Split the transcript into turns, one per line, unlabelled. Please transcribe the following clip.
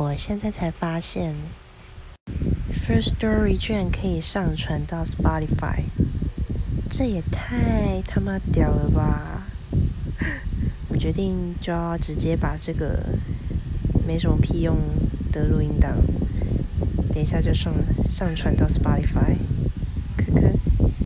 我现在才发现，First Story 居然可以上传到 Spotify，这也太他妈屌了吧！我决定就要直接把这个没什么屁用的录音档，等一下就上上传到 Spotify。